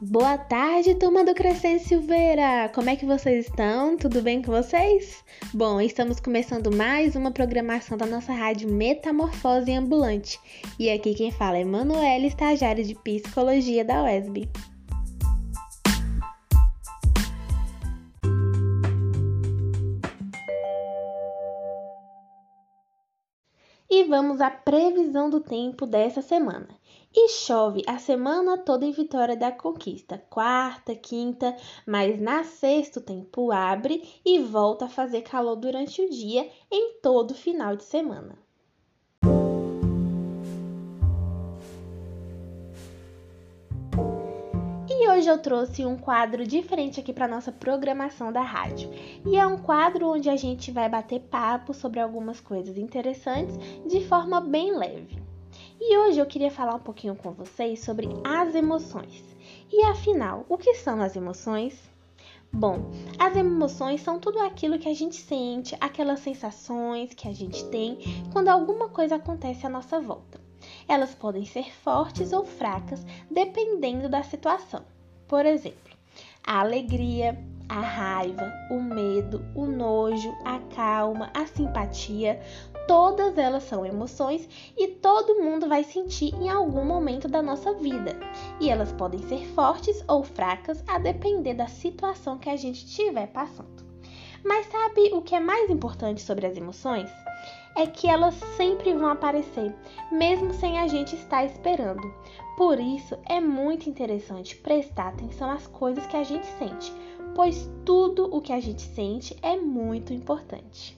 Boa tarde, turma do Crescente Silveira! Como é que vocês estão? Tudo bem com vocês? Bom, estamos começando mais uma programação da nossa rádio Metamorfose Ambulante. E aqui quem fala é Manuela, estagiária de Psicologia da UESB. E vamos à previsão do tempo dessa semana. E chove a semana toda em Vitória da Conquista, quarta, quinta, mas na sexta o tempo abre e volta a fazer calor durante o dia em todo final de semana. E hoje eu trouxe um quadro diferente aqui para nossa programação da rádio. E é um quadro onde a gente vai bater papo sobre algumas coisas interessantes de forma bem leve. E hoje eu queria falar um pouquinho com vocês sobre as emoções. E afinal, o que são as emoções? Bom, as emoções são tudo aquilo que a gente sente, aquelas sensações que a gente tem quando alguma coisa acontece à nossa volta. Elas podem ser fortes ou fracas, dependendo da situação. Por exemplo, a alegria, a raiva, o medo, o nojo, a calma, a simpatia, todas elas são emoções e todo mundo vai sentir em algum momento da nossa vida. E elas podem ser fortes ou fracas a depender da situação que a gente estiver passando. Mas sabe o que é mais importante sobre as emoções? É que elas sempre vão aparecer, mesmo sem a gente estar esperando. Por isso é muito interessante prestar atenção às coisas que a gente sente, pois tudo o que a gente sente é muito importante.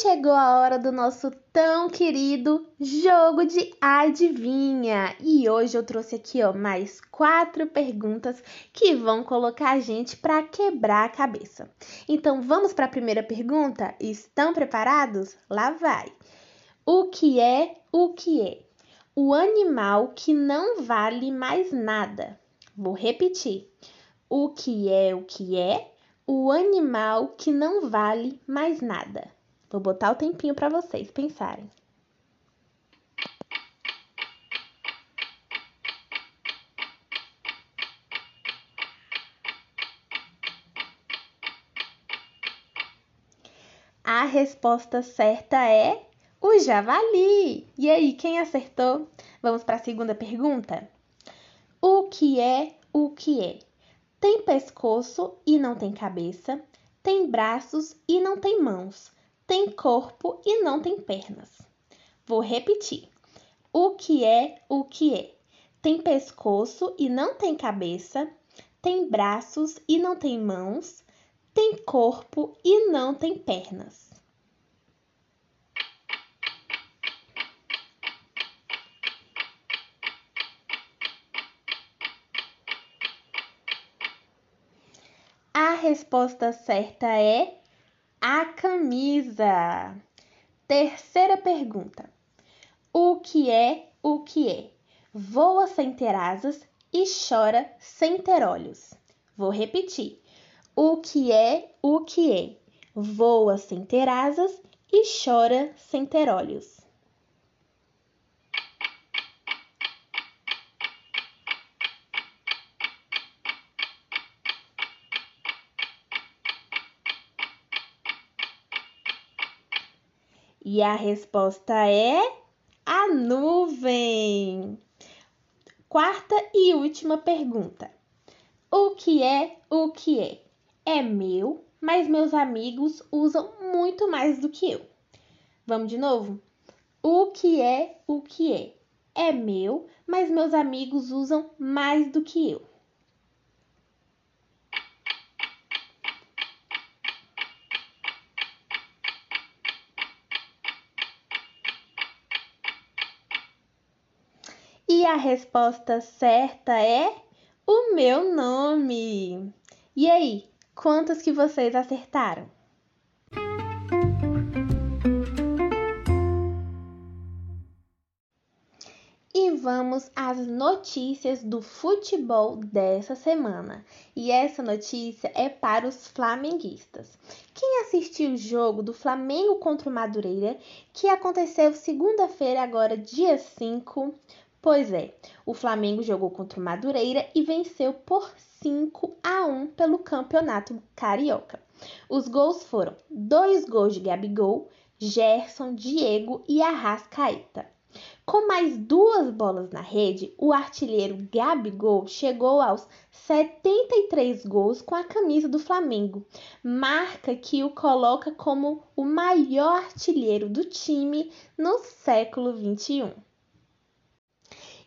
Chegou a hora do nosso tão querido jogo de adivinha. E hoje eu trouxe aqui, ó, mais quatro perguntas que vão colocar a gente para quebrar a cabeça. Então, vamos para a primeira pergunta? Estão preparados? Lá vai. O que é o que é? O animal que não vale mais nada. Vou repetir. O que é o que é? O animal que não vale mais nada. Vou botar o tempinho para vocês pensarem. A resposta certa é o javali. E aí, quem acertou? Vamos para a segunda pergunta? O que é o que é? Tem pescoço e não tem cabeça, tem braços e não tem mãos tem corpo e não tem pernas. Vou repetir. O que é o que é? Tem pescoço e não tem cabeça, tem braços e não tem mãos, tem corpo e não tem pernas. A resposta certa é a camisa. Terceira pergunta. O que é o que é? Voa sem ter asas e chora sem ter olhos. Vou repetir. O que é o que é? Voa sem ter asas e chora sem ter olhos. E a resposta é a nuvem. Quarta e última pergunta. O que é o que é? É meu, mas meus amigos usam muito mais do que eu. Vamos de novo? O que é o que é? É meu, mas meus amigos usam mais do que eu. E a resposta certa é o meu nome. E aí, quantas que vocês acertaram? vamos às notícias do futebol dessa semana. E essa notícia é para os flamenguistas. Quem assistiu o jogo do Flamengo contra o Madureira, que aconteceu segunda-feira, agora dia 5, Pois é, o Flamengo jogou contra o Madureira e venceu por 5 a 1 pelo Campeonato Carioca. Os gols foram dois gols de Gabigol, Gerson, Diego e Arrascaeta. Com mais duas bolas na rede, o artilheiro Gabigol chegou aos 73 gols com a camisa do Flamengo, marca que o coloca como o maior artilheiro do time no século 21.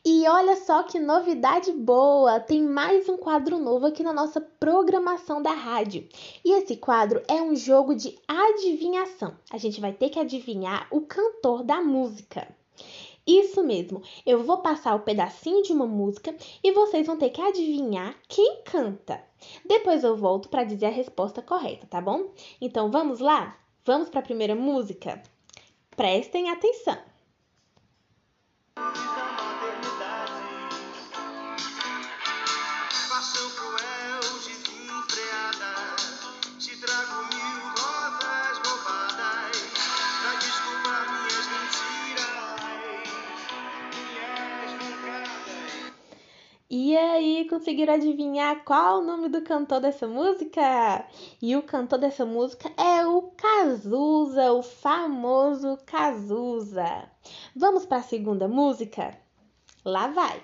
E olha só que novidade boa! Tem mais um quadro novo aqui na nossa programação da rádio. E esse quadro é um jogo de adivinhação. A gente vai ter que adivinhar o cantor da música. Isso mesmo, eu vou passar o um pedacinho de uma música e vocês vão ter que adivinhar quem canta. Depois eu volto para dizer a resposta correta, tá bom? Então vamos lá? Vamos para a primeira música? Prestem atenção! E conseguiram adivinhar qual o nome do cantor dessa música? E o cantor dessa música é o Cazuza, o famoso Cazuza. Vamos para a segunda música? Lá vai.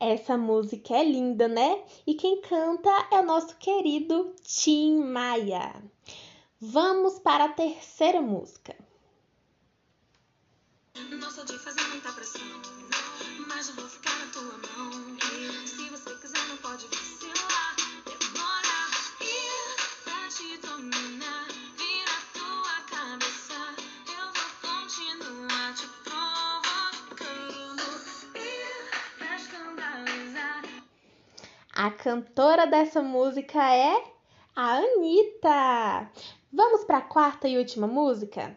Essa música é linda, né? E quem canta é o nosso querido Tim Maia. Vamos para a terceira música. Não sou de fazer muita pressão, mas eu vou ficar na tua mão. Se você quiser, não pode vacilar. Demora ir pra te dominar. A cantora dessa música é a Anitta. Vamos para a quarta e última música?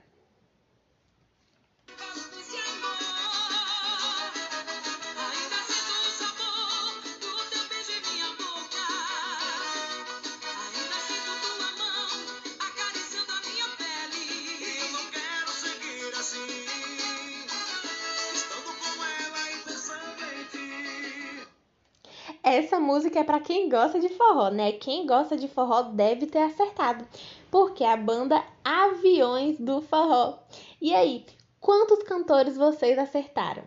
Essa música é para quem gosta de forró, né? Quem gosta de forró deve ter acertado, porque a banda Aviões do Forró. E aí, quantos cantores vocês acertaram?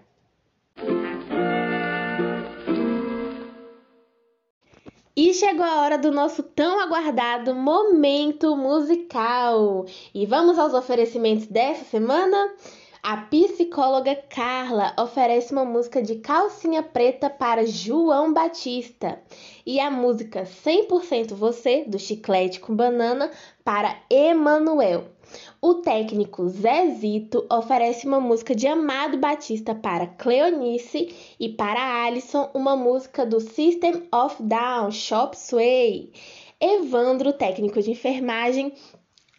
E chegou a hora do nosso tão aguardado momento musical. E vamos aos oferecimentos dessa semana? A psicóloga Carla oferece uma música de calcinha preta para João Batista e a música 100% Você do Chiclete com Banana para Emanuel. O técnico Zezito oferece uma música de Amado Batista para Cleonice e para Alison uma música do System of Down, Shop Sway. Evandro, técnico de enfermagem,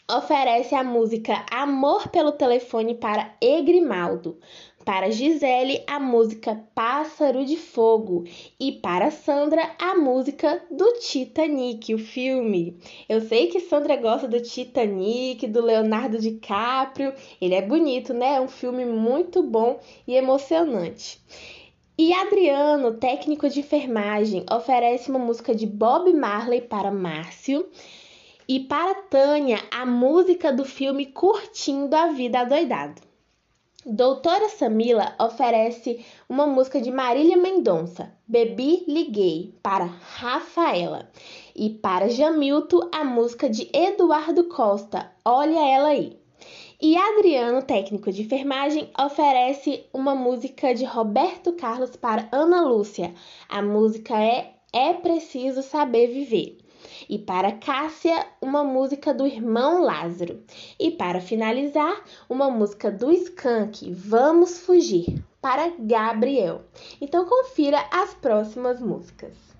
oferece a música Amor pelo Telefone para Egrimaldo. Para Gisele, a música Pássaro de Fogo. E para Sandra, a música do Titanic, o filme. Eu sei que Sandra gosta do Titanic, do Leonardo DiCaprio. Ele é bonito, né? É um filme muito bom e emocionante. E Adriano, técnico de enfermagem, oferece uma música de Bob Marley para Márcio. E para Tânia, a música do filme Curtindo a Vida Adoidado. Doutora Samila oferece uma música de Marília Mendonça, Bebi Liguei, para Rafaela. E para Jamilto, a música de Eduardo Costa, Olha Ela Aí. E Adriano, técnico de enfermagem, oferece uma música de Roberto Carlos para Ana Lúcia. A música é É Preciso Saber Viver. E para Cássia, uma música do irmão Lázaro. E para finalizar, uma música do Skank, Vamos Fugir, para Gabriel. Então confira as próximas músicas.